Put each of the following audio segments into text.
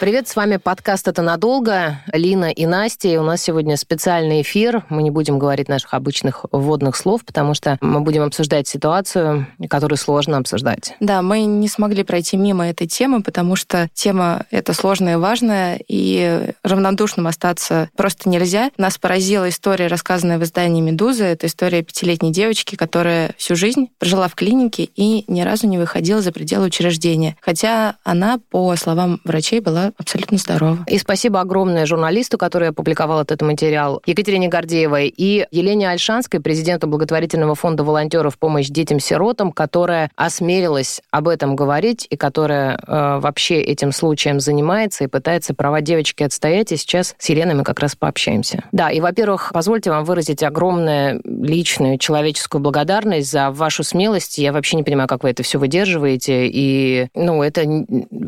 Привет, с вами подкаст «Это надолго». Лина и Настя. И у нас сегодня специальный эфир. Мы не будем говорить наших обычных вводных слов, потому что мы будем обсуждать ситуацию, которую сложно обсуждать. Да, мы не смогли пройти мимо этой темы, потому что тема эта сложная и важная, и равнодушным остаться просто нельзя. Нас поразила история, рассказанная в издании «Медуза». Это история пятилетней девочки, которая всю жизнь прожила в клинике и ни разу не выходила за пределы учреждения. Хотя она, по словам врачей, была абсолютно здорова. И спасибо огромное журналисту, который опубликовал этот материал, Екатерине Гордеевой и Елене Альшанской, президенту благотворительного фонда волонтеров «Помощь детям-сиротам», которая осмелилась об этом говорить и которая э, вообще этим случаем занимается и пытается права девочки отстоять. И сейчас с Еленой мы как раз пообщаемся. Да, и, во-первых, позвольте вам выразить огромную личную человеческую благодарность за вашу смелость. Я вообще не понимаю, как вы это все выдерживаете. И, ну, это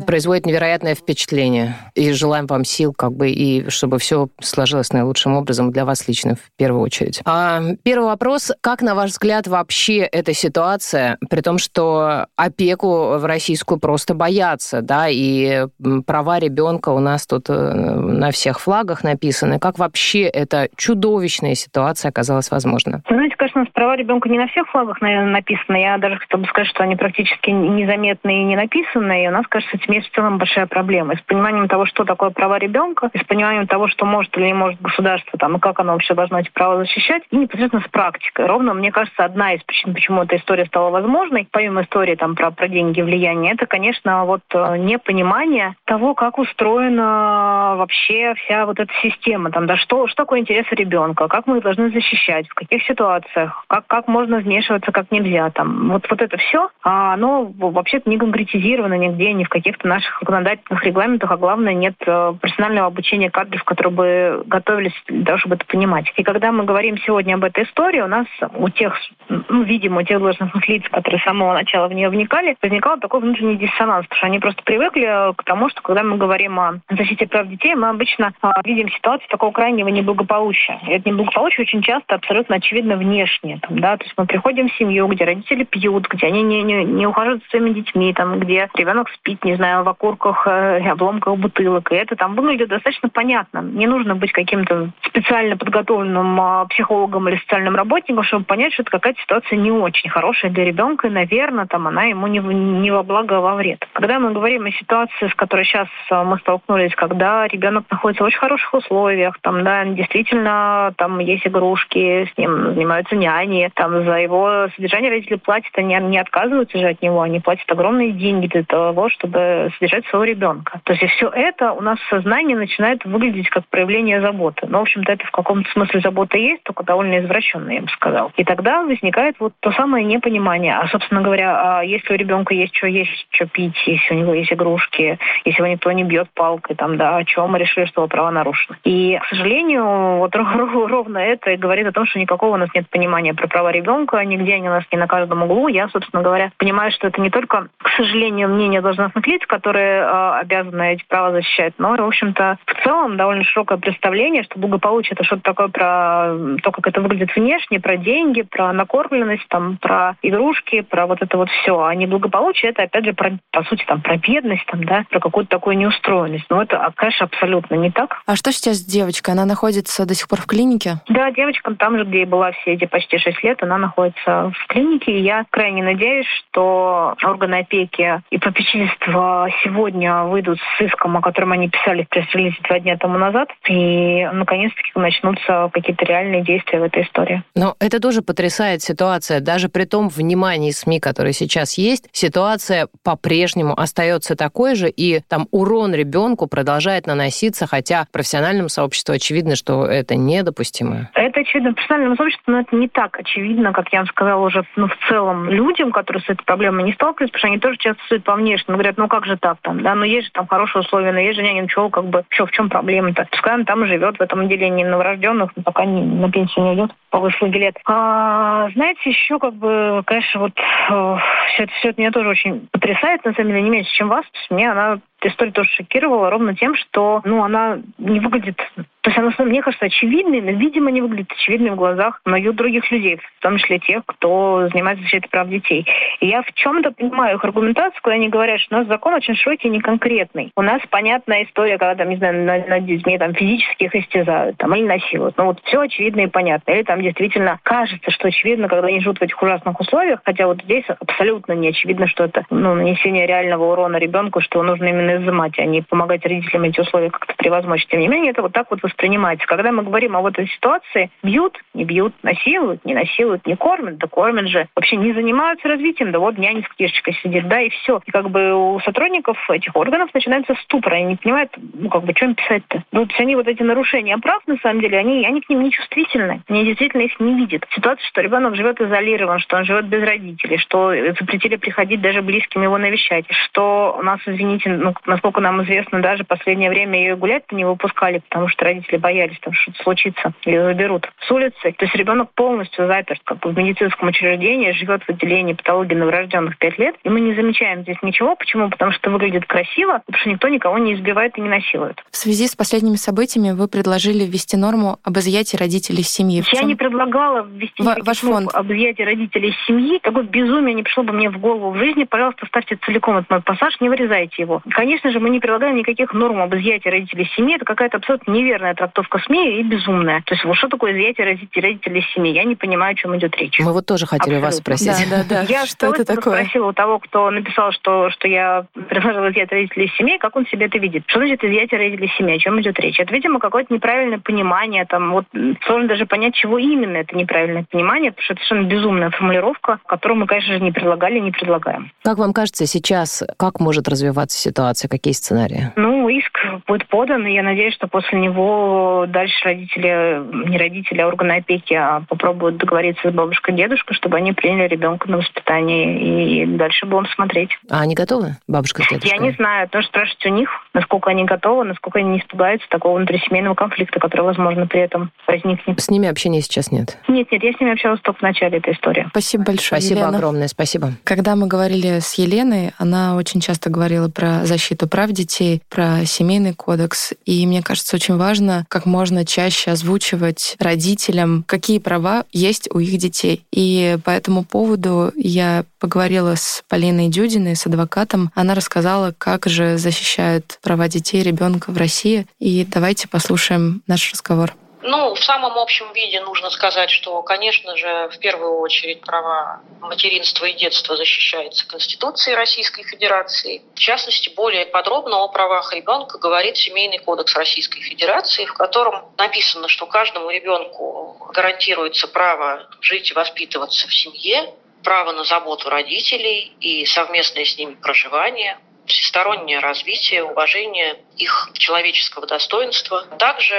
производит невероятное впечатление выступление. И желаем вам сил, как бы, и чтобы все сложилось наилучшим образом для вас лично в первую очередь. А, первый вопрос. Как, на ваш взгляд, вообще эта ситуация, при том, что опеку в российскую просто боятся, да, и права ребенка у нас тут э, на всех флагах написаны. Как вообще эта чудовищная ситуация оказалась возможна? Знаете, конечно, у нас права ребенка не на всех флагах наверное, написаны. Я даже хотела бы сказать, что они практически незаметны и не написаны. И у нас, кажется, с этим есть в целом большая проблема. С пониманием того, что такое права ребенка, и с пониманием того, что может или не может государство, там, и как оно вообще должно эти права защищать, и непосредственно с практикой. Ровно, мне кажется, одна из причин, почему эта история стала возможной, помимо истории там, про, про деньги и влияние, это, конечно, вот э, непонимание того, как устроена вообще вся вот эта система, там, да, что, что такое интересы ребенка, как мы их должны защищать, в каких ситуациях, как, как можно вмешиваться, как нельзя. Там. Вот, вот это все, а оно вообще-то не конкретизировано нигде, ни в каких-то наших законодательных регламентах, а главное, нет э, профессионального обучения кадров, которые бы готовились для того, чтобы это понимать. И когда мы говорим сегодня об этой истории, у нас у тех, ну, видимо, у тех должностных лиц, которые с самого начала в нее вникали, возникал такой внутренний диссонанс, потому что они просто привыкли к тому, что когда мы говорим о защите прав детей, мы обычно а, видим ситуацию такого крайнего неблагополучия. И это неблагополучие очень часто абсолютно очевидно внешне. Там, да? То есть мы приходим в семью, где родители пьют, где они не, не, не ухаживают за своими детьми, там, где ребенок спит, не знаю, в окурках э, обломках бутылок. И это там выглядит достаточно понятно. Не нужно быть каким-то специально подготовленным а, психологом или социальным работником, чтобы понять, что это какая-то ситуация не очень хорошая для ребенка, и, наверное, там она ему не, не во благо, а во вред. Когда мы говорим о ситуации, с которой сейчас а, мы столкнулись, когда ребенок находится в очень хороших условиях, там, да, действительно, там есть игрушки, с ним занимаются няни, там за его содержание родители платят, они не отказываются же от него, они платят огромные деньги для того, чтобы содержать своего ребенка. То есть все это у нас в сознании начинает выглядеть как проявление заботы. Но, в общем-то, это в каком-то смысле забота есть, только довольно извращенная, я бы сказал. И тогда возникает вот то самое непонимание. А, собственно говоря, а если у ребенка есть что есть, что пить, если у него есть игрушки, если его никто не бьет палкой, там, да, о чем мы решили, что его права нарушены. И, к сожалению, вот ровно это и говорит о том, что никакого у нас нет понимания про права ребенка, нигде они у нас не на каждом углу. Я, собственно говоря, понимаю, что это не только, к сожалению, мнение должностных лиц, которые э, обязаны эти права защищать. Но, в общем-то, в целом довольно широкое представление, что благополучие это что-то такое про то, как это выглядит внешне, про деньги, про накормленность, там, про игрушки, про вот это вот все. А не благополучие это, опять же, про, по сути, там, про бедность, там, да, про какую-то такую неустроенность. Но это, конечно, абсолютно не так. А что сейчас с девочкой? Она находится до сих пор в клинике? Да, девочка там же, где и была все эти почти шесть лет, она находится в клинике. И я крайне надеюсь, что органы опеки и попечительства сегодня выйдут с иском о котором они писали в пресс-релизе два дня тому назад, и наконец-таки начнутся какие-то реальные действия в этой истории. Но это тоже потрясает ситуация. Даже при том внимании СМИ, которые сейчас есть, ситуация по-прежнему остается такой же, и там урон ребенку продолжает наноситься, хотя профессиональному сообществу очевидно, что это недопустимо. Это очевидно профессиональному сообществу, но это не так очевидно, как я вам сказала уже ну, в целом людям, которые с этой проблемой не сталкиваются, потому что они тоже часто судят по внешнему. Говорят, ну как же так там, да, но ну, есть же там хороший хорошие условия, но есть же няня, ничего, как бы, что, в чем проблема-то? Пускай она там живет, в этом отделении новорожденных, пока не, на пенсию не идет по выслуге лет. А, знаете, еще, как бы, конечно, вот э, все, это, все это меня тоже очень потрясает, на самом деле, не меньше, чем вас. Мне она история тоже шокировала ровно тем, что ну, она не выглядит то есть она, мне кажется, очевидной, но, видимо, не выглядит очевидной в глазах многих других людей, в том числе тех, кто занимается защитой прав детей. И я в чем-то понимаю их аргументацию, когда они говорят, что у нас закон очень широкий и неконкретный. У нас понятная история, когда, там, не знаю, над, над детьми там, физически их истязают там, или насилуют. Ну вот все очевидно и понятно. Или там действительно кажется, что очевидно, когда они живут в этих ужасных условиях, хотя вот здесь абсолютно не очевидно, что это ну, нанесение реального урона ребенку, что нужно именно изымать, а не помогать родителям эти условия как-то превозмочь. Тем не менее, это вот так вот воспринимается. Когда мы говорим о вот этой ситуации, бьют, не бьют, насилуют, не насилуют, не кормят, да кормят же. Вообще не занимаются развитием, да вот няня с книжечкой сидит, да, и все. И как бы у сотрудников этих органов начинается ступор, они не понимают, ну как бы, что им писать-то. Ну, то есть они вот эти нарушения прав, на самом деле, они, они к ним не чувствительны. Они действительно их не видят. Ситуация, что ребенок живет изолирован, что он живет без родителей, что запретили приходить даже близким его навещать, что у нас, извините, ну, насколько нам известно, даже последнее время ее гулять не выпускали, потому что родители боялись, там что-то случится, или заберут с улицы. То есть ребенок полностью заперт как бы в медицинском учреждении, живет в отделении патологии новорожденных 5 лет, и мы не замечаем здесь ничего. Почему? Потому что выглядит красиво, потому что никто никого не избивает и не насилует. В связи с последними событиями вы предложили ввести норму об изъятии родителей семьи. В Я чем? не предлагала ввести В, ваш фонд. об изъятии родителей семьи. Такое безумие не пришло бы мне в голову в жизни. Пожалуйста, ставьте целиком этот мой пассаж, не вырезайте его. Конечно же, мы не предлагаем никаких норм об изъятии родителей семьи. Это какая-то абсолютно неверная трактовка СМИ и безумная. То есть вот что такое изъятие родителей, родителей семьи? Я не понимаю, о чем идет речь. Мы вот тоже хотели Абсолютно. вас спросить. Да, да, да. Я что это такое? спросила у того, кто написал, что, что я предложила изъятие родителей семьи, как он себе это видит. Что значит изъятие родителей семьи? О чем идет речь? Это, видимо, какое-то неправильное понимание. Там, вот, сложно даже понять, чего именно это неправильное понимание, потому что это совершенно безумная формулировка, которую мы, конечно же, не предлагали и не предлагаем. Как вам кажется сейчас, как может развиваться ситуация, какие сценарии? Ну, иск будет подан, и я надеюсь, что после него дальше родители, не родители, а органы опеки а попробуют договориться с бабушкой, дедушкой, чтобы они приняли ребенка на воспитание, и дальше будем смотреть. А они готовы, бабушка с дедушкой? Я не знаю, тоже спрашивать у них, насколько они готовы, насколько они не испугаются такого внутрисемейного конфликта, который, возможно, при этом возникнет. С ними общения сейчас нет? Нет, нет, я с ними общалась только в начале этой истории. Спасибо большое, Спасибо Елена. огромное, спасибо. Когда мы говорили с Еленой, она очень часто говорила про защиту прав детей, про семейный кодекс, и мне кажется, очень важно как можно чаще озвучивать родителям, какие права есть у их детей. И по этому поводу я поговорила с Полиной Дюдиной, с адвокатом. Она рассказала, как же защищают права детей ребенка в России. И давайте послушаем наш разговор. Ну, в самом общем виде нужно сказать, что, конечно же, в первую очередь права материнства и детства защищаются Конституцией Российской Федерации. В частности, более подробно о правах ребенка говорит Семейный кодекс Российской Федерации, в котором написано, что каждому ребенку гарантируется право жить и воспитываться в семье, право на заботу родителей и совместное с ними проживание, всестороннее развитие, уважение их человеческого достоинства. Также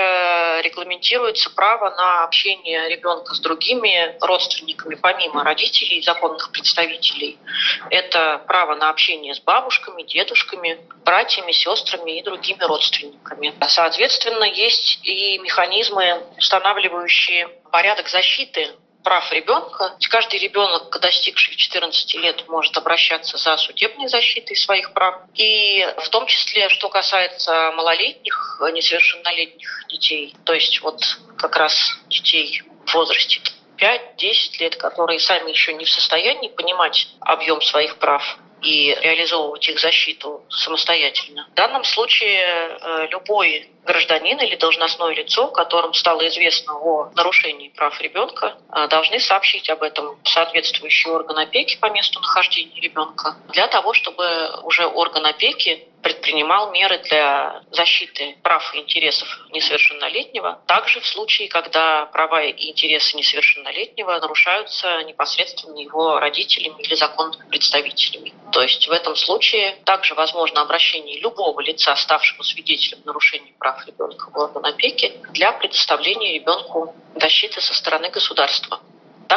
регламентируется право на общение ребенка с другими родственниками, помимо родителей и законных представителей. Это право на общение с бабушками, дедушками, братьями, сестрами и другими родственниками. Соответственно, есть и механизмы, устанавливающие порядок защиты прав ребенка. Каждый ребенок, достигший 14 лет, может обращаться за судебной защитой своих прав. И в том числе, что касается малолетних, несовершеннолетних детей, то есть вот как раз детей в возрасте 5-10 лет, которые сами еще не в состоянии понимать объем своих прав, и реализовывать их защиту самостоятельно. В данном случае э, любой гражданин или должностное лицо, которым стало известно о нарушении прав ребенка, э, должны сообщить об этом соответствующий орган опеки по месту нахождения ребенка, для того, чтобы уже орган опеки предпринимал меры для защиты прав и интересов несовершеннолетнего, также в случае, когда права и интересы несовершеннолетнего нарушаются непосредственно его родителями или законными представителями. То есть в этом случае также возможно обращение любого лица, ставшего свидетелем нарушения прав ребенка в орган опеки, для предоставления ребенку защиты со стороны государства.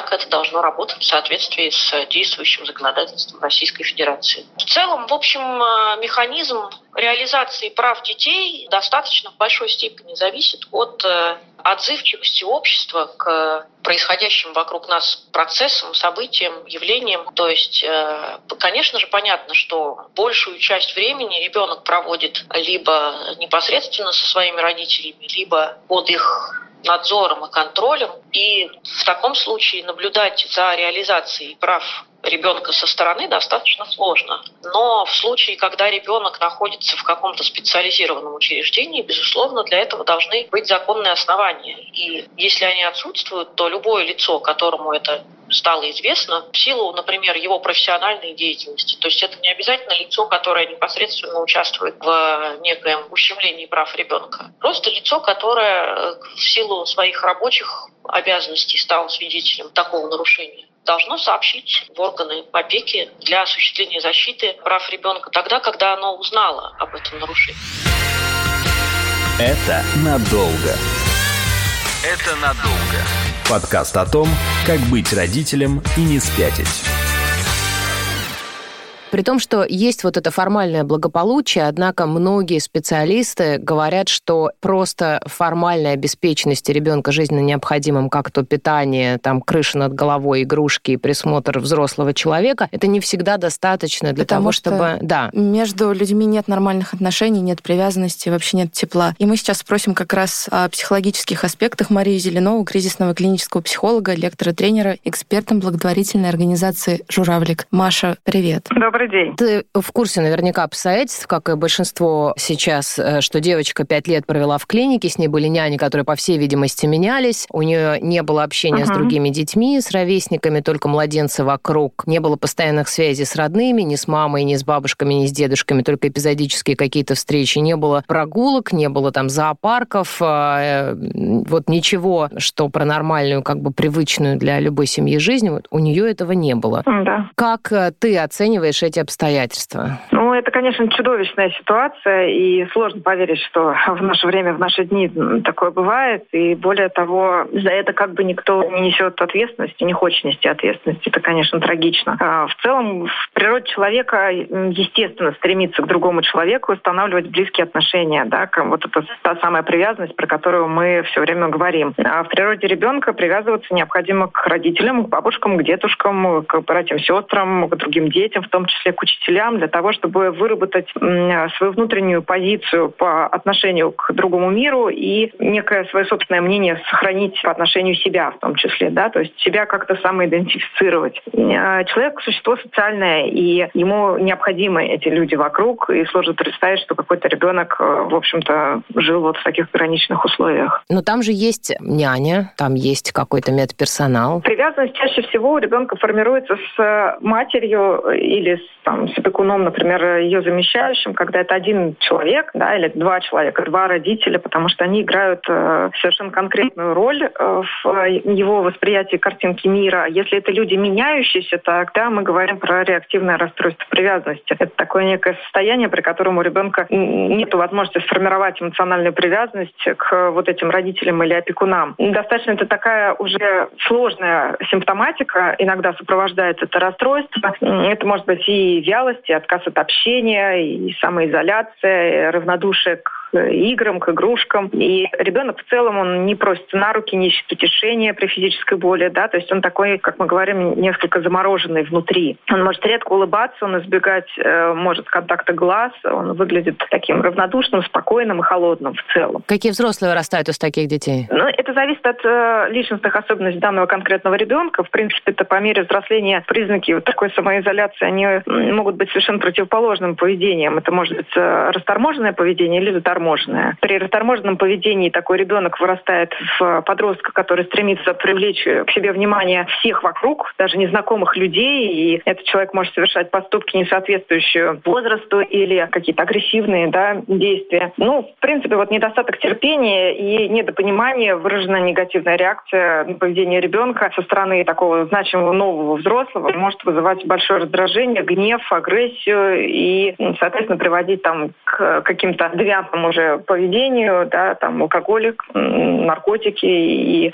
Так это должно работать в соответствии с действующим законодательством Российской Федерации. В целом, в общем, э, механизм реализации прав детей достаточно в большой степени зависит от э, отзывчивости общества к происходящим вокруг нас процессам, событиям, явлениям. То есть, э, конечно же, понятно, что большую часть времени ребенок проводит либо непосредственно со своими родителями, либо под их надзором и контролем. И в таком случае наблюдать за реализацией прав ребенка со стороны достаточно сложно. Но в случае, когда ребенок находится в каком-то специализированном учреждении, безусловно, для этого должны быть законные основания. И если они отсутствуют, то любое лицо, которому это стало известно в силу, например, его профессиональной деятельности. То есть это не обязательно лицо, которое непосредственно участвует в некоем ущемлении прав ребенка. Просто лицо, которое в силу своих рабочих обязанностей стало свидетелем такого нарушения должно сообщить в органы опеки для осуществления защиты прав ребенка тогда, когда оно узнало об этом нарушении. Это надолго. Это надолго. Подкаст о том, как быть родителем и не спятить. При том, что есть вот это формальное благополучие, однако многие специалисты говорят, что просто формальная обеспеченность ребенка жизненно необходимым, как то питание, там, крыша над головой, игрушки и присмотр взрослого человека, это не всегда достаточно для Потому того, чтобы... Да. Между людьми нет нормальных отношений, нет привязанности, вообще нет тепла. И мы сейчас спросим как раз о психологических аспектах Марии Зеленову, кризисного клинического психолога, лектора-тренера, экспертом благотворительной организации «Журавлик». Маша, привет. Добрый День. Ты в курсе наверняка обстоятельств, как и большинство сейчас, э, что девочка пять лет провела в клинике, с ней были няни, которые, по всей видимости, менялись, у нее не было общения uh-huh. с другими детьми, с ровесниками, только младенцы вокруг, не было постоянных связей с родными, ни с мамой, ни с бабушками, ни с дедушками, только эпизодические какие-то встречи, не было прогулок, не было там зоопарков, э, вот ничего, что про нормальную, как бы привычную для любой семьи жизнь, вот у нее этого не было. Да. Как э, ты оцениваешь эти обстоятельства? Это, конечно, чудовищная ситуация, и сложно поверить, что в наше время, в наши дни такое бывает. И более того, за это как бы никто не несет ответственности, не хочет нести ответственности. Это, конечно, трагично. А в целом, в природе человека, естественно, стремится к другому человеку устанавливать близкие отношения. Да? Вот это та самая привязанность, про которую мы все время говорим. А в природе ребенка привязываться необходимо к родителям, к бабушкам, к дедушкам, к братьям, сестрам, к другим детям, в том числе к учителям, для того, чтобы выработать свою внутреннюю позицию по отношению к другому миру и некое свое собственное мнение сохранить по отношению себя в том числе, да, то есть себя как-то самоидентифицировать. А, человек – существо социальное, и ему необходимы эти люди вокруг, и сложно представить, что какой-то ребенок, э, в общем-то, жил вот в таких ограниченных условиях. Но там же есть няня, там есть какой-то медперсонал. Привязанность чаще всего у ребенка формируется с матерью или с там, с опекуном, например, ее замещающим, когда это один человек, да, или два человека, два родителя, потому что они играют э, совершенно конкретную роль э, в его восприятии картинки мира. Если это люди меняющиеся, тогда мы говорим про реактивное расстройство привязанности. Это такое некое состояние, при котором у ребенка нет возможности сформировать эмоциональную привязанность к вот этим родителям или опекунам. Достаточно это такая уже сложная симптоматика, иногда сопровождает это расстройство. Это может быть и вялость, и отказ от общения, и самоизоляция, равнодушие к играм, к игрушкам. И ребенок в целом, он не просится на руки, не ищет утешения при физической боли, да, то есть он такой, как мы говорим, несколько замороженный внутри. Он может редко улыбаться, он избегать э, может контакта глаз, он выглядит таким равнодушным, спокойным и холодным в целом. Какие взрослые вырастают из таких детей? Ну, это зависит от э, личностных особенностей данного конкретного ребенка. В принципе, это по мере взросления признаки вот такой самоизоляции, они могут быть совершенно противоположным поведением. Это может быть э, расторможенное поведение или заторможенное заторможенное. При расторможенном поведении такой ребенок вырастает в подростка, который стремится привлечь к себе внимание всех вокруг, даже незнакомых людей, и этот человек может совершать поступки, не соответствующие возрасту или какие-то агрессивные да, действия. Ну, в принципе, вот недостаток терпения и недопонимания, выраженная негативная реакция на поведение ребенка со стороны такого значимого нового взрослого может вызывать большое раздражение, гнев, агрессию и, соответственно, приводить там к каким-то девиантным уже поведению, да, там алкоголик, наркотики и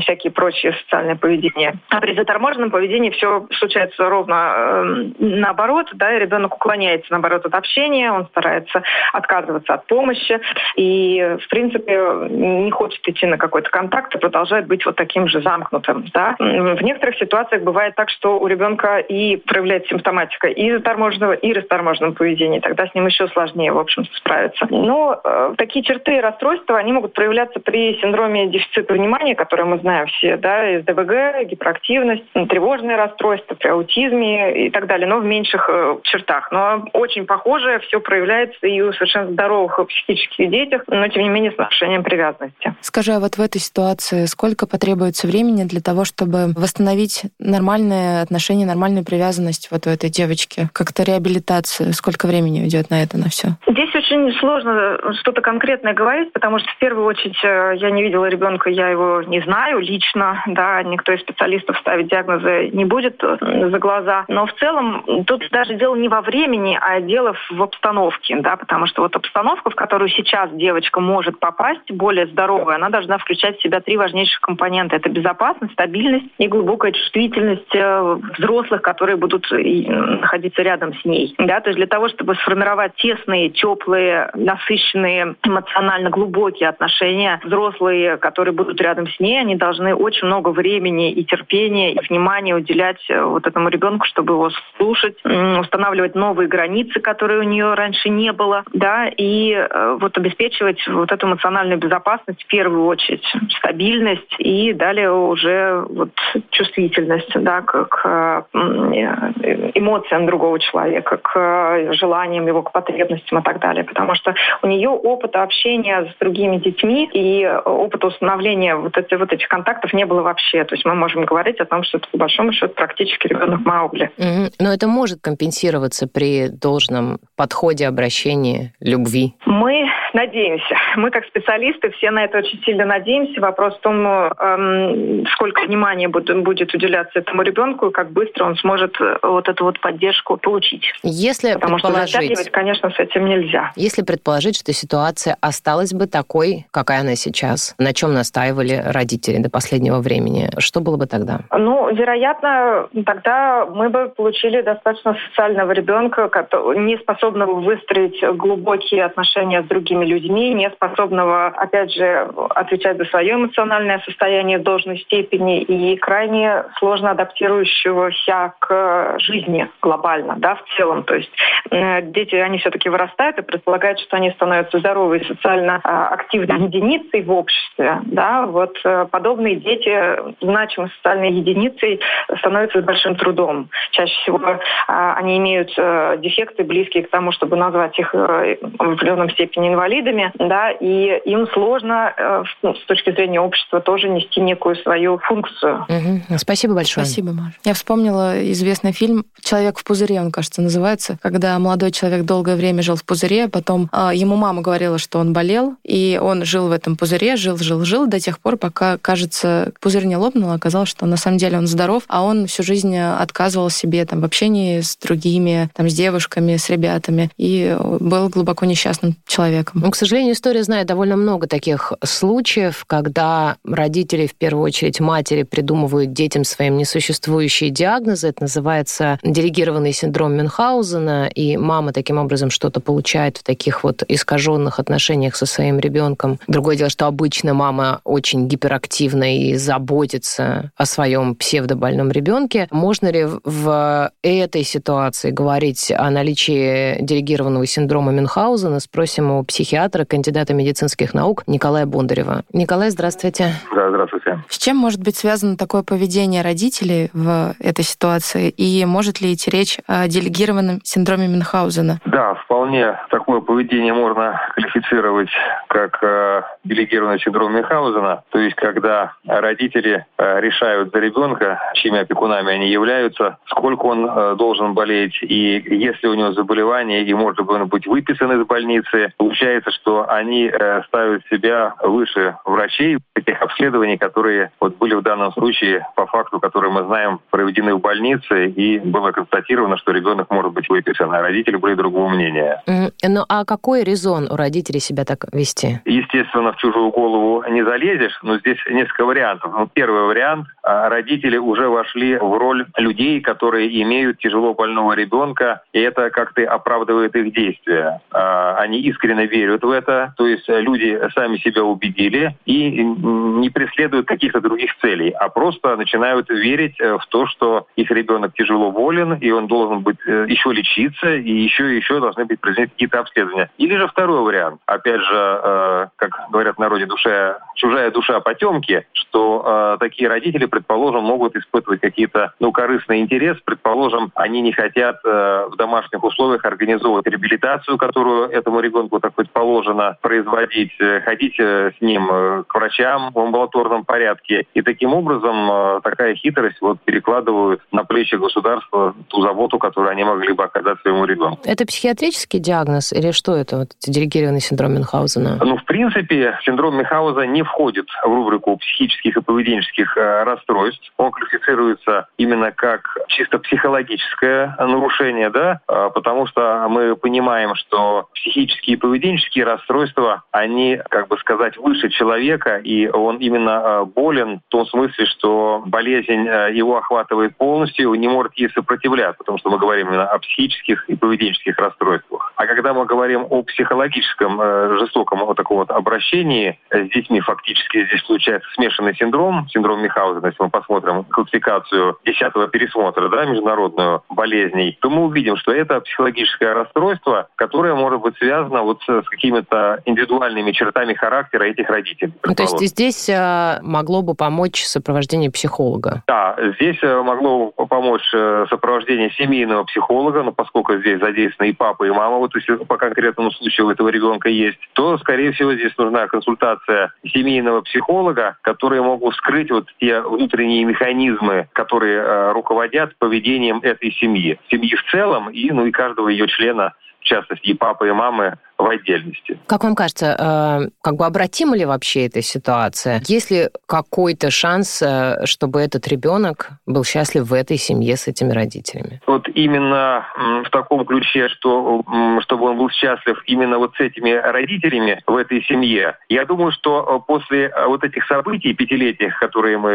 всякие прочие социальные поведения. А при заторможенном поведении все случается ровно э, наоборот, да, и ребенок уклоняется, наоборот, от общения, он старается отказываться от помощи и, в принципе, не хочет идти на какой-то контакт и продолжает быть вот таким же замкнутым, да. В некоторых ситуациях бывает так, что у ребенка и проявляется симптоматика и заторможенного, и расторможенного поведения, тогда с ним еще сложнее, в общем справиться. Но э, такие черты расстройства, они могут проявляться при синдроме дефицита внимания, который мы знаем все, да, СДВГ, гиперактивность, тревожные расстройства, при аутизме и так далее, но в меньших э, чертах. Но очень похоже все проявляется и у совершенно здоровых психических детях, но тем не менее с нарушением привязанности. Скажи, а вот в этой ситуации сколько потребуется времени для того, чтобы восстановить нормальные отношения, нормальную привязанность вот у этой девочки? Как-то реабилитация, сколько времени уйдет на это, на все? Здесь очень сложно что-то конкретное говорить, потому что в первую очередь э, я не видела ребенка, я его не знаю лично, да, никто из специалистов ставить диагнозы не будет э, за глаза. Но в целом тут даже дело не во времени, а дело в обстановке, да, потому что вот обстановка, в которую сейчас девочка может попасть, более здоровая, она должна включать в себя три важнейших компонента. Это безопасность, стабильность и глубокая чувствительность э, взрослых, которые будут находиться рядом с ней. Да, то есть для того, чтобы сформировать тесные, теплые, насыщенные, эмоционально глубокие отношения, взрослые, которые будут рядом с ней, они должны очень много времени и терпения, и внимания уделять э, вот этому ребенку, чтобы его слушать, устанавливать новые границы, которые у нее раньше не было, да, и э, вот обеспечивать вот эту эмоциональную безопасность в первую очередь, стабильность и далее уже вот чувствительность, да, к, к э, эмоциям другого человека, к желаниям его, к потребностям и так далее, потому что у нее опыта общения с другими детьми и опыта установления вот, эти, вот этих контактов не было вообще. То есть мы можем говорить о том, что это по большому счету практически ребенок Маугли. Mm-hmm. Но это может компенсироваться при должном подходе, обращении, любви? Мы надеемся. Мы как специалисты все на это очень сильно надеемся. Вопрос в том, эм, сколько внимания будет, будет уделяться этому ребенку и как быстро он сможет э, вот эту вот поддержку получить. Если Потому предположить, что конечно, с этим нельзя. Если предположить, что ситуация осталась бы такой, какая она сейчас, на чем настаивали родители до последнего времени, что было бы тогда? Ну, вероятно, тогда мы бы получили достаточно социального ребенка, не способного выстроить глубокие отношения с другими людьми, не способного, опять же, отвечать за свое эмоциональное состояние в должной степени и крайне сложно адаптирующегося к жизни глобально, да, в целом. То есть э, дети, они все-таки вырастают и предполагают, что они становятся здоровой социально а, активной единицей в обществе, да, вот э, подобные дети значимой социальной единицей становятся с большим трудом. Чаще всего а, они имеют э, дефекты, близкие к тому, чтобы назвать их в определенном степени инвалидами, да, и им сложно ну, с точки зрения общества тоже нести некую свою функцию. Угу. Спасибо большое. Спасибо, Маша. Я вспомнила известный фильм «Человек в пузыре», он, кажется, называется, когда молодой человек долгое время жил в пузыре, потом э, ему мама говорила, что он болел, и он жил в этом пузыре, жил, жил, жил до тех пор, пока, кажется, пузырь не лопнул, а оказалось, что на самом деле он здоров, а он всю жизнь отказывал себе там в общении с другими, там с девушками, с ребятами, и был глубоко несчастным человеком. Ну, к сожалению, история знает довольно много таких случаев, когда родители, в первую очередь матери, придумывают детям своим несуществующие диагнозы. Это называется делегированный синдром Мюнхгаузена, и мама таким образом что-то получает в таких вот искаженных отношениях со своим ребенком. Другое дело, что обычно мама очень гиперактивна и заботится о своем псевдобольном ребенке. Можно ли в этой ситуации говорить о наличии делегированного синдрома Мюнхгаузена? Спросим у психиатра, кандидата медицинских наук Николая Бондарева. Николай, здравствуйте. Да, здравствуйте. С чем может быть связано такое поведение родителей в этой ситуации? И может ли идти речь о делегированном синдроме Мюнхгаузена? Да, вполне такое поведение можно квалифицировать как э, делегированный синдром Мюнхгаузена. То есть, когда родители э, решают за ребенка, чьими опекунами они являются, сколько он э, должен болеть, и если у него заболевание, и может быть выписан из больницы, получается получается, что они э, ставят себя выше врачей, этих обследований, которые вот были в данном случае по факту, который мы знаем, проведены в больнице, и было констатировано, что ребенок может быть выписан, а родители были другого мнения. Ну а какой резон у родителей себя так вести? Естественно, в чужую голову не залезешь, но здесь несколько вариантов. Ну, первый вариант а, – родители уже вошли в роль людей, которые имеют тяжело больного ребенка, и это как-то оправдывает их действия. А, они искренне верят в это, то есть люди сами себя убедили и не преследуют каких-то других целей, а просто начинают верить э, в то, что их ребенок тяжело болен, и он должен быть э, еще лечиться, и еще и еще должны быть произведены какие-то обследования. Или же второй вариант. Опять же, э, как говорят в народе, душа, чужая душа потемки, что такие родители, предположим, могут испытывать какие-то, ну, корыстный интерес, предположим, они не хотят в домашних условиях организовывать реабилитацию, которую этому ребенку, так сказать, положено производить, ходить с ним к врачам в амбулаторном порядке. И таким образом э, такая хитрость вот перекладывают на плечи государства ту заботу, которую они могли бы оказать своему ребенку. Это психиатрический диагноз или что это, вот, делегированный синдром Мюнхгаузена? Ну, в принципе, синдром Мюнхгаузена не входит в рубрику психических и поведенческих э, расстройств. Он квалифицируется именно как чисто психологическое нарушение, да, э, потому что мы понимаем, что психические и поведенческие расстройства, они, как бы сказать, выше человека, и он именно э, болен в том смысле, что болезнь э, его охватывает полностью, не может ей сопротивляться, потому что мы говорим именно о психических и поведенческих расстройствах. А когда мы говорим о психологическом, э, жестоком вот таком вот обращении с детьми, фактически здесь получается смешанный синдром, синдром Михаузена, если мы посмотрим классификацию 10 пересмотра, да, международную болезней, то мы увидим, что это психологическое расстройство, которое может быть связано вот с какими-то индивидуальными чертами характера этих родителей. Ну, то есть здесь э, могло бы помочь сопровождение психолога? Да, здесь э, могло помочь э, сопровождение семейного психолога, но поскольку здесь задействованы и папа, и мама, вот если по конкретному случаю у этого ребенка есть, то, скорее всего, здесь нужна консультация семейного психолога, которые могут скрыть вот те внутренние механизмы, которые руководят поведением этой семьи. Семьи в целом и, ну, и каждого ее члена в частности, и папы, и мамы в отдельности. Как вам кажется, э, как бы обратима ли вообще эта ситуация? Есть ли какой-то шанс, э, чтобы этот ребенок был счастлив в этой семье с этими родителями? Вот именно в таком ключе, что чтобы он был счастлив именно вот с этими родителями в этой семье. Я думаю, что э, после вот этих событий пятилетних, которые мы,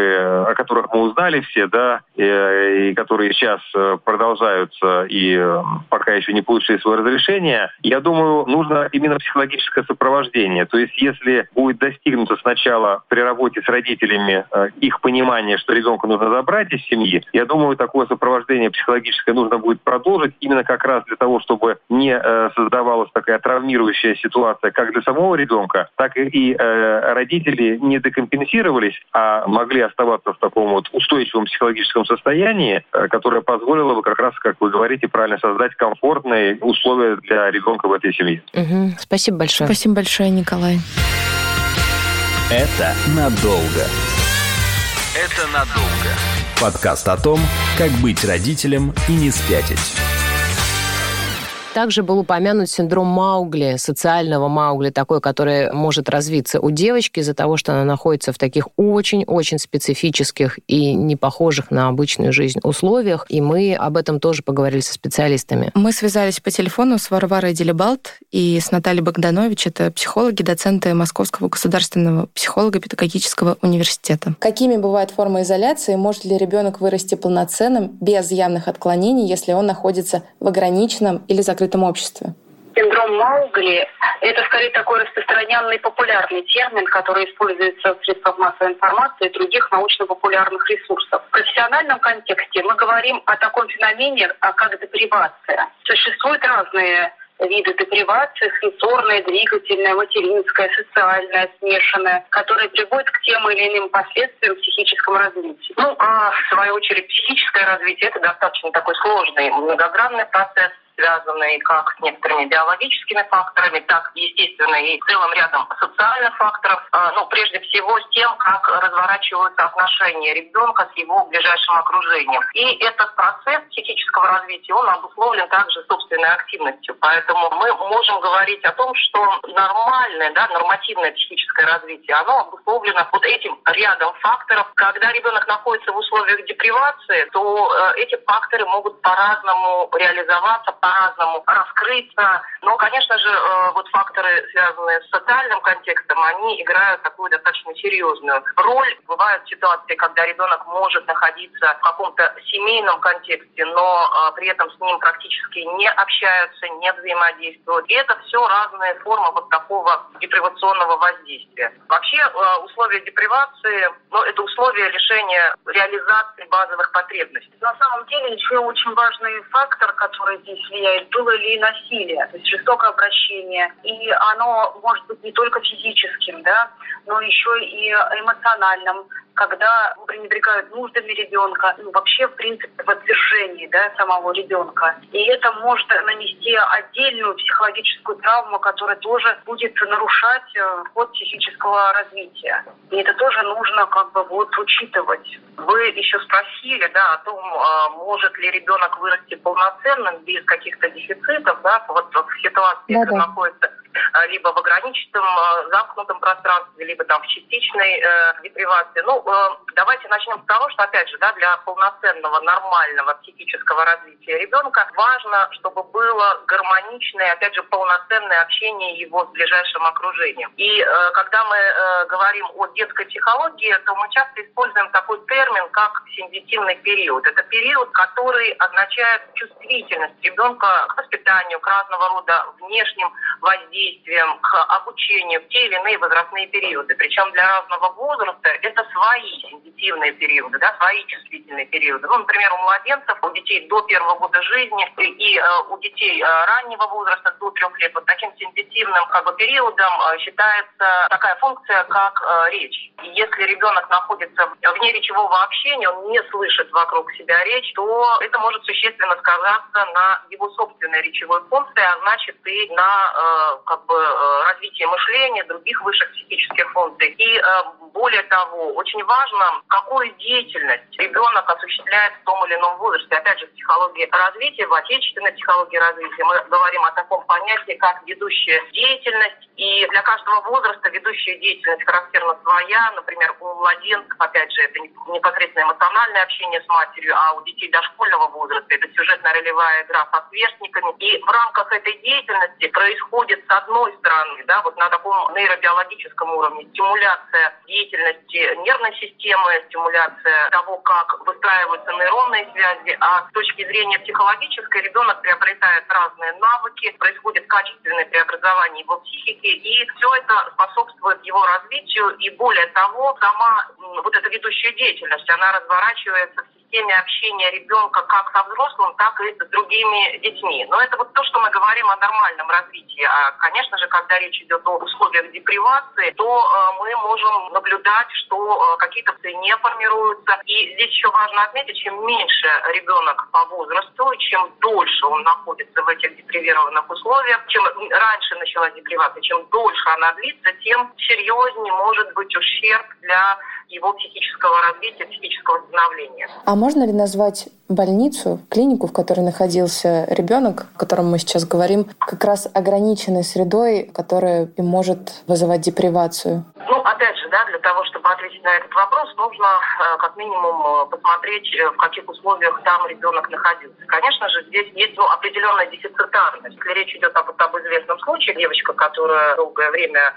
о которых мы узнали все, да, и, и которые сейчас продолжаются и пока еще не получили свое разрешение, я думаю, нужно нужно именно психологическое сопровождение. То есть если будет достигнуто сначала при работе с родителями э, их понимание, что ребенка нужно забрать из семьи, я думаю, такое сопровождение психологическое нужно будет продолжить именно как раз для того, чтобы не э, создавалась такая травмирующая ситуация как для самого ребенка, так и э, родители не декомпенсировались, а могли оставаться в таком вот устойчивом психологическом состоянии, которое позволило бы как раз, как вы говорите, правильно создать комфортные условия для ребенка в этой семье. Угу. Спасибо большое. Спасибо большое, Николай. Это надолго. Это надолго. Подкаст о том, как быть родителем и не спятить. Также был упомянут синдром Маугли, социального Маугли, такой, который может развиться у девочки из-за того, что она находится в таких очень-очень специфических и не похожих на обычную жизнь условиях. И мы об этом тоже поговорили со специалистами. Мы связались по телефону с Варварой Делибалт и с Натальей Богданович. Это психологи, доценты Московского государственного психолого-педагогического университета. Какими бывают формы изоляции? Может ли ребенок вырасти полноценным, без явных отклонений, если он находится в ограниченном или закрытом открытом обществе? Синдром Маугли – это скорее такой распространенный популярный термин, который используется в средствах массовой информации и других научно-популярных ресурсов. В профессиональном контексте мы говорим о таком феномене, а как депривация. Существуют разные виды депривации, сенсорная, двигательная, материнская, социальная, смешанная, которые приводят к тем или иным последствиям в психическом развитии. Ну, а в свою очередь психическое развитие – это достаточно такой сложный, многогранный процесс, связанные как с некоторыми биологическими факторами, так, естественно, и целым рядом социальных факторов. А, ну, прежде всего, с тем, как разворачиваются отношения ребенка с его ближайшим окружением. И этот процесс психического развития, он обусловлен также собственной активностью. Поэтому мы можем говорить о том, что нормальное, да, нормативное психическое развитие, оно обусловлено вот этим рядом факторов. Когда ребенок находится в условиях депривации, то э, эти факторы могут по-разному реализоваться, по-разному раскрыться. Но, конечно же, э, вот факторы, связанные с социальным контекстом, они играют такую достаточно серьезную роль. Бывают ситуации, когда ребенок может находиться в каком-то семейном контексте, но э, при этом с ним практически не общаются, не взаимодействуют. И это все разные формы вот такого депривационного воздействия. Вообще э, условия депривации, ну, это условия лишения реализации базовых потребностей. На самом деле еще очень важный фактор, который здесь влияет, было ли насилие, то есть жестокое обращение. И оно может быть не только физическим, да, но еще и эмоциональным, когда пренебрегают нуждами ребенка, ну, вообще, в принципе, в отвержении да, самого ребенка. И это может нанести отдельную психологическую травму, которая тоже будет нарушать э, ход психического развития. И это тоже нужно как бы вот учитывать. Вы еще спросили, да, о том, а, может ли ребенок вырасти полноценным без каких-то дефицитов, да, вот ситуации, да, да. находится а, либо в ограниченном а, замкнутом пространстве, либо там в частичной э, депривации. Ну, э, давайте начнем с того, что, опять же, да, для полноценного, нормального психического развития ребенка важно, чтобы было гармоничное, опять же, полноценное общение его с ближайшим окружением. И э, когда мы э, говорим о детской психологии, то мы часто используем такой термин, как сензитивный период. Это период, который означает чувствительность ребенка к воспитанию, к разного рода внешним воздействиям, к обучению в те или иные возрастные периоды. Причем для разного возраста это свои сенситивные периоды, да, свои чувствительные периоды. Ну, например, у младенцев, у детей до первого года жизни и э, у детей э, раннего возраста до трех лет вот таким сенситивным как бы, периодом э, считается такая функция, как речь. И если ребенок находится вне речевого общения, он не слышит вокруг себя речь, то это может существенно сказаться на его собственной речевой функции, а значит и на как бы развитие мышления, других высших психических функций. И более того, очень важно, какую деятельность ребенок осуществляет в том или ином возрасте. Опять же, в психологии развития, в отечественной психологии развития мы говорим о таком понятии, как ведущая деятельность. И для каждого возраста ведущая деятельность характерна своя. Например, у младенцев, опять же, это непосредственно эмоциональное общение с матерью, а у детей дошкольного возраста это сюжетно-ролевая игра со сверстниками. И в рамках этой деятельности происходит, с одной стороны, да, вот на таком нейробиологическом уровне стимуляция деятельности нервной системы, стимуляция того, как выстраиваются нейронные связи, а с точки зрения психологической ребенок приобретает разные навыки, происходит качественное преобразование его психики, и все это способствует его развитию, и более того, сама вот эта ведущая деятельность, она разворачивается в системе общения ребенка как со взрослым, так и с другими детьми. Но это вот то, что мы говорим о нормальном развитии. А, конечно же, когда речь идет о условиях депривации, то э, мы можем наблюдать, что э, какие-то не формируются. И здесь еще важно отметить, чем меньше ребенок по возрасту, чем дольше он находится в этих депривированных условиях, чем раньше началась депривация, чем дольше она длится, тем серьезнее может быть ущерб для его психического развития, психического становления. А можно ли назвать больницу, клинику, в которой находился ребенок, о котором мы сейчас говорим, как раз ограниченной средой, которая и может вызывать депривацию? Ну, опять же, да, для того, чтобы ответить на этот вопрос, нужно э, как минимум э, посмотреть, э, в каких условиях там ребенок находился. Конечно же, здесь есть ну, определенная дефицитарность. Если речь идет об, об известном случае, девочка, которая долгое время,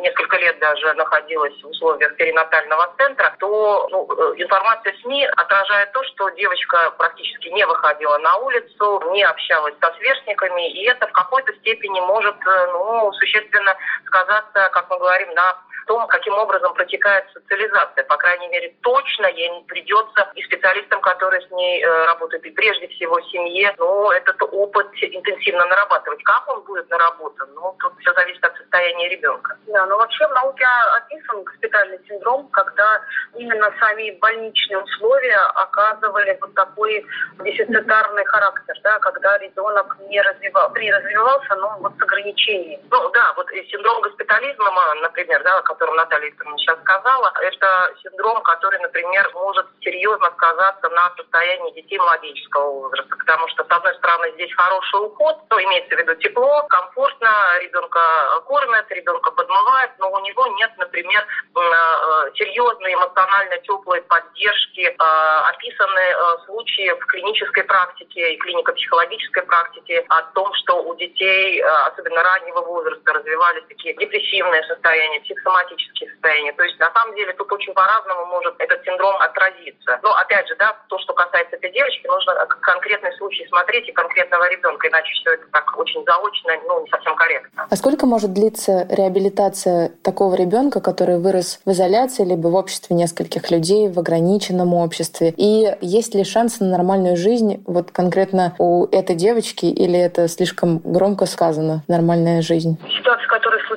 несколько лет даже находилась в условиях перинатального центра, то ну, информация СМИ отражает то, что девочка практически не выходила на улицу, не общалась со сверстниками, и это в какой-то степени может ну, существенно сказаться, как мы говорим, на том, каким образом протекает социализация. По крайней мере, точно ей придется и специалистам, которые с ней э, работают, и прежде всего семье, но этот опыт интенсивно нарабатывать. Как он будет наработан? Ну, тут все зависит от состояния ребенка. Да, но вообще в науке описан госпитальный синдром, когда именно сами больничные условия оказывали вот такой дефицитарный характер, да, когда ребенок не развивал, при развивался, но вот с ограничениями. Ну да, вот синдром госпитализма, например, да, о котором Наталья Викторовна сейчас сказала, это синдром, который, например, может серьезно сказаться на состоянии детей младенческого возраста, потому что, с одной стороны, здесь хороший уход, ну, имеется в виду тепло, комфортно, ребенка кормят, ребенка подмывают, но у него нет, например, э, серьезной эмоционально теплой поддержки. Э, описаны э, случаи в клинической практике и клинико-психологической практике о том, что у детей, особенно раннего возраста, развивались такие депрессивные состояния, психосоматические состояния. То есть, на самом деле, тут очень по-разному может этот синдром отразиться. Но, опять же, да, то, что касается этой девочки, нужно конкретный случай смотреть и конкретного ребенка, иначе все это так очень заочно, ну, не совсем корректно. А сколько может длиться реабилитация такого ребенка, который вырос в изоляции, либо в обществе нескольких людей, в ограниченном обществе? И есть ли шанс на нормальную жизнь вот конкретно у этой девочки, или это слишком громко сказано, нормальная жизнь? Ситуация,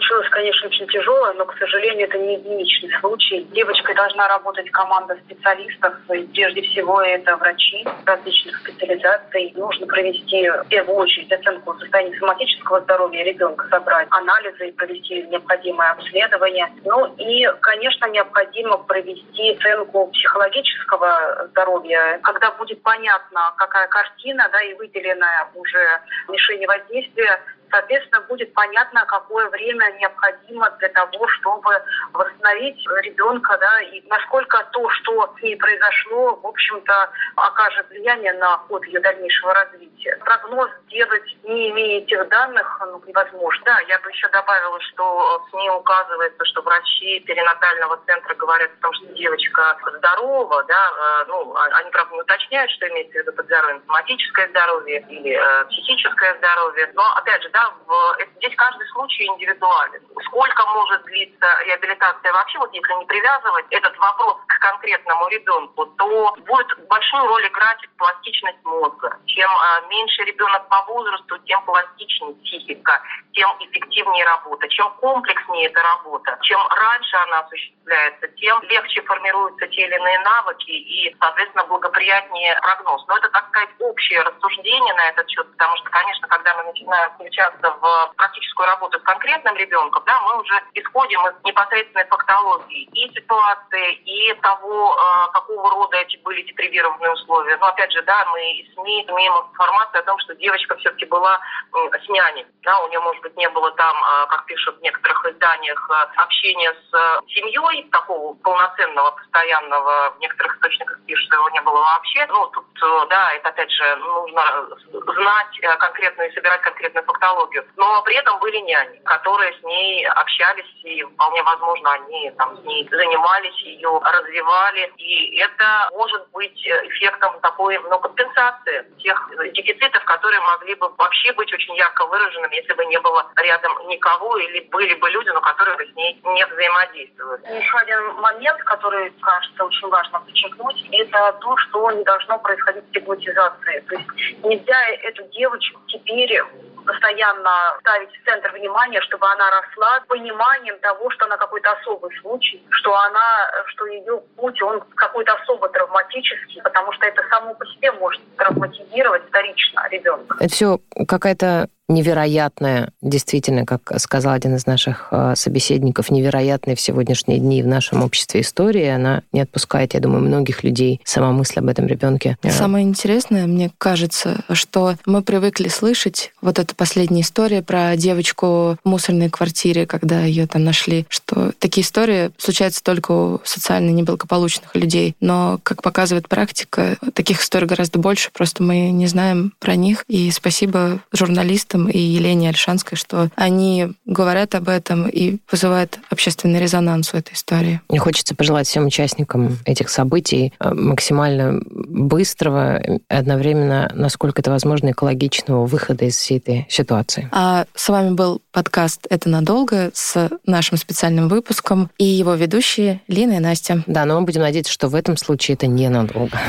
которая случилась, конечно, очень тяжелая, но, к сожалению, это не единичный случай. Девочкой должна работать команда специалистов, и прежде всего это врачи различных специализаций. Нужно провести в первую очередь оценку состояния соматического здоровья ребенка, собрать анализы и провести необходимое обследование. Ну и, конечно, необходимо провести оценку психологического здоровья, когда будет понятно, какая картина, да, и выделенная уже мишень воздействия соответственно, будет понятно, какое время необходимо для того, чтобы восстановить ребенка, да, и насколько то, что с ней произошло, в общем-то, окажет влияние на ход ее дальнейшего развития. Прогноз делать, не имея этих данных, ну, невозможно. Да, я бы еще добавила, что в СМИ указывается, что врачи перинатального центра говорят о том, что девочка здорова, да, э, ну, а, они, правда, не уточняют, что имеется в виду под здоровьем, соматическое здоровье или э, психическое здоровье, но, опять же, да, в, здесь каждый случай индивидуален. Сколько может длиться реабилитация вообще, вот если не привязывать этот вопрос к конкретному ребенку, то будет большую роль играть пластичность мозга. Чем а, меньше ребенок по возрасту, тем пластичнее психика, тем эффективнее работа. Чем комплекснее эта работа, чем раньше она осуществляется, тем легче формируются те или иные навыки и, соответственно, благоприятнее прогноз. Но это, так сказать, общее рассуждение на этот счет, потому что, конечно, когда мы начинаем включать включаться в практическую работу с конкретным ребенком, да, мы уже исходим из непосредственной фактологии и ситуации, и того, э, какого рода эти были депривированные условия. Но опять же, да, мы из СМИ имеем информацию о том, что девочка все-таки была с няней. Да, у нее, может быть, не было там, э, как пишут в некоторых изданиях, э, общения с семьей, такого полноценного, постоянного, в некоторых источниках пишут, что его не было вообще. Ну, тут, да, это, опять же, нужно знать конкретную и собирать конкретную фактологию психологию. Но при этом были няни, которые с ней общались, и вполне возможно, они там с ней занимались, ее развивали. И это может быть эффектом такой ну, компенсации тех дефицитов, которые могли бы вообще быть очень ярко выраженными, если бы не было рядом никого или были бы люди, но которые бы с ней не взаимодействовали. Еще один момент, который, кажется, очень важно подчеркнуть, это то, что не должно происходить стигматизации. То есть нельзя эту девочку теперь постоянно ставить в центр внимания, чтобы она росла с пониманием того, что она какой-то особый случай, что она, что ее путь, он какой-то особо травматический, потому что это само по себе может травматизировать вторично ребенка. Это все какая-то невероятная, действительно, как сказал один из наших э, собеседников, невероятная в сегодняшние дни в нашем обществе история. Она не отпускает, я думаю, многих людей сама мысль об этом ребенке. Самое интересное, мне кажется, что мы привыкли слышать вот эта последняя история про девочку в мусорной квартире, когда ее там нашли, что такие истории случаются только у социально неблагополучных людей. Но, как показывает практика, таких историй гораздо больше, просто мы не знаем про них. И спасибо журналистам, журналистам и Елене Альшанской, что они говорят об этом и вызывают общественный резонанс у этой истории. Мне хочется пожелать всем участникам этих событий э, максимально быстрого, одновременно, насколько это возможно, экологичного выхода из всей этой ситуации. А с вами был подкаст «Это надолго» с нашим специальным выпуском и его ведущие Лина и Настя. Да, но мы будем надеяться, что в этом случае это ненадолго.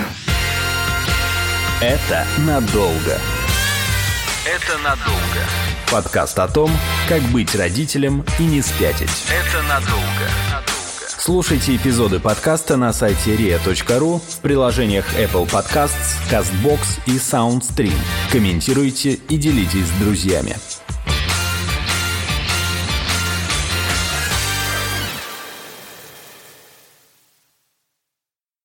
Это надолго. Это надолго. Подкаст о том, как быть родителем и не спятить. Это надолго. Слушайте эпизоды подкаста на сайте ria.ru в приложениях Apple Podcasts, CastBox и SoundStream. Комментируйте и делитесь с друзьями.